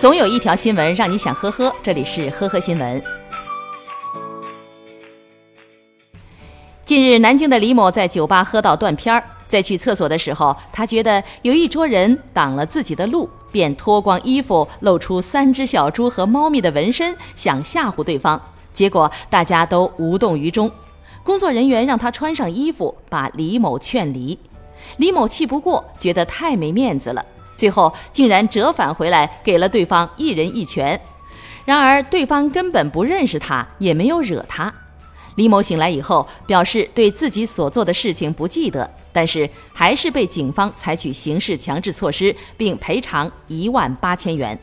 总有一条新闻让你想呵呵，这里是呵呵新闻。近日，南京的李某在酒吧喝到断片儿，在去厕所的时候，他觉得有一桌人挡了自己的路，便脱光衣服，露出三只小猪和猫咪的纹身，想吓唬对方。结果大家都无动于衷。工作人员让他穿上衣服，把李某劝离。李某气不过，觉得太没面子了。最后竟然折返回来，给了对方一人一拳。然而对方根本不认识他，也没有惹他。李某醒来以后表示对自己所做的事情不记得，但是还是被警方采取刑事强制措施，并赔偿一万八千元。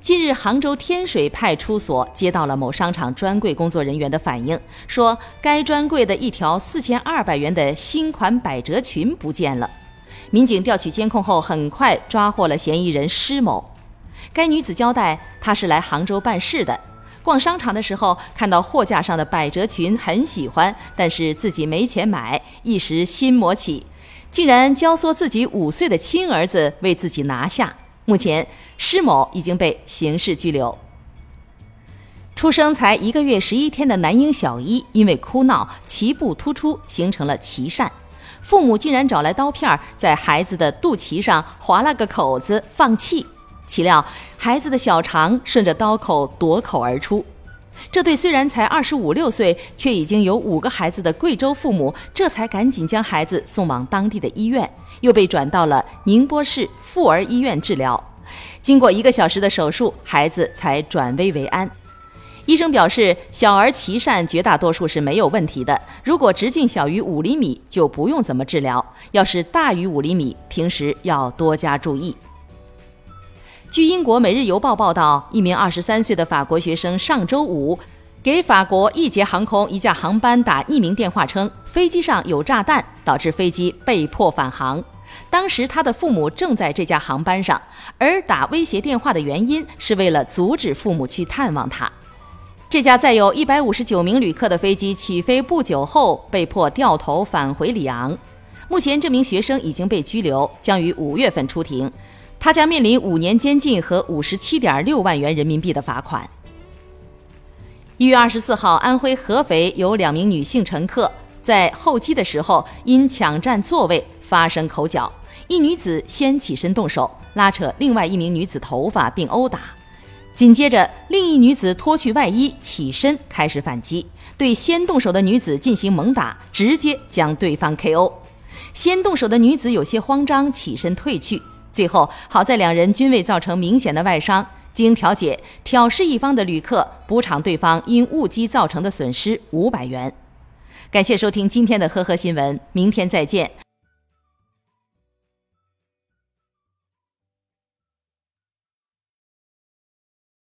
近日，杭州天水派出所接到了某商场专柜工作人员的反映，说该专柜的一条四千二百元的新款百褶裙不见了。民警调取监控后，很快抓获了嫌疑人施某。该女子交代，她是来杭州办事的，逛商场的时候看到货架上的百褶裙很喜欢，但是自己没钱买，一时心魔起，竟然教唆自己五岁的亲儿子为自己拿下。目前，施某已经被刑事拘留。出生才一个月十一天的男婴小一，因为哭闹，脐部突出，形成了脐疝。父母竟然找来刀片，在孩子的肚脐上划了个口子放气，岂料孩子的小肠顺着刀口夺口而出。这对虽然才二十五六岁，却已经有五个孩子的贵州父母，这才赶紧将孩子送往当地的医院，又被转到了宁波市妇儿医院治疗。经过一个小时的手术，孩子才转危为安。医生表示，小儿脐疝绝大多数是没有问题的。如果直径小于五厘米，就不用怎么治疗；要是大于五厘米，平时要多加注意。据英国《每日邮报》报道，一名二十三岁的法国学生上周五给法国易捷航空一架航班打匿名电话，称飞机上有炸弹，导致飞机被迫返航。当时他的父母正在这架航班上，而打威胁电话的原因是为了阻止父母去探望他。这架载有一百五十九名旅客的飞机起飞不久后，被迫掉头返回里昂。目前，这名学生已经被拘留，将于五月份出庭。他将面临五年监禁和五十七点六万元人民币的罚款。一月二十四号，安徽合肥有两名女性乘客在候机的时候因抢占座位发生口角，一女子先起身动手，拉扯另外一名女子头发并殴打。紧接着，另一女子脱去外衣，起身开始反击，对先动手的女子进行猛打，直接将对方 KO。先动手的女子有些慌张，起身退去。最后，好在两人均未造成明显的外伤。经调解，挑事一方的旅客补偿对方因误击造成的损失五百元。感谢收听今天的呵呵新闻，明天再见。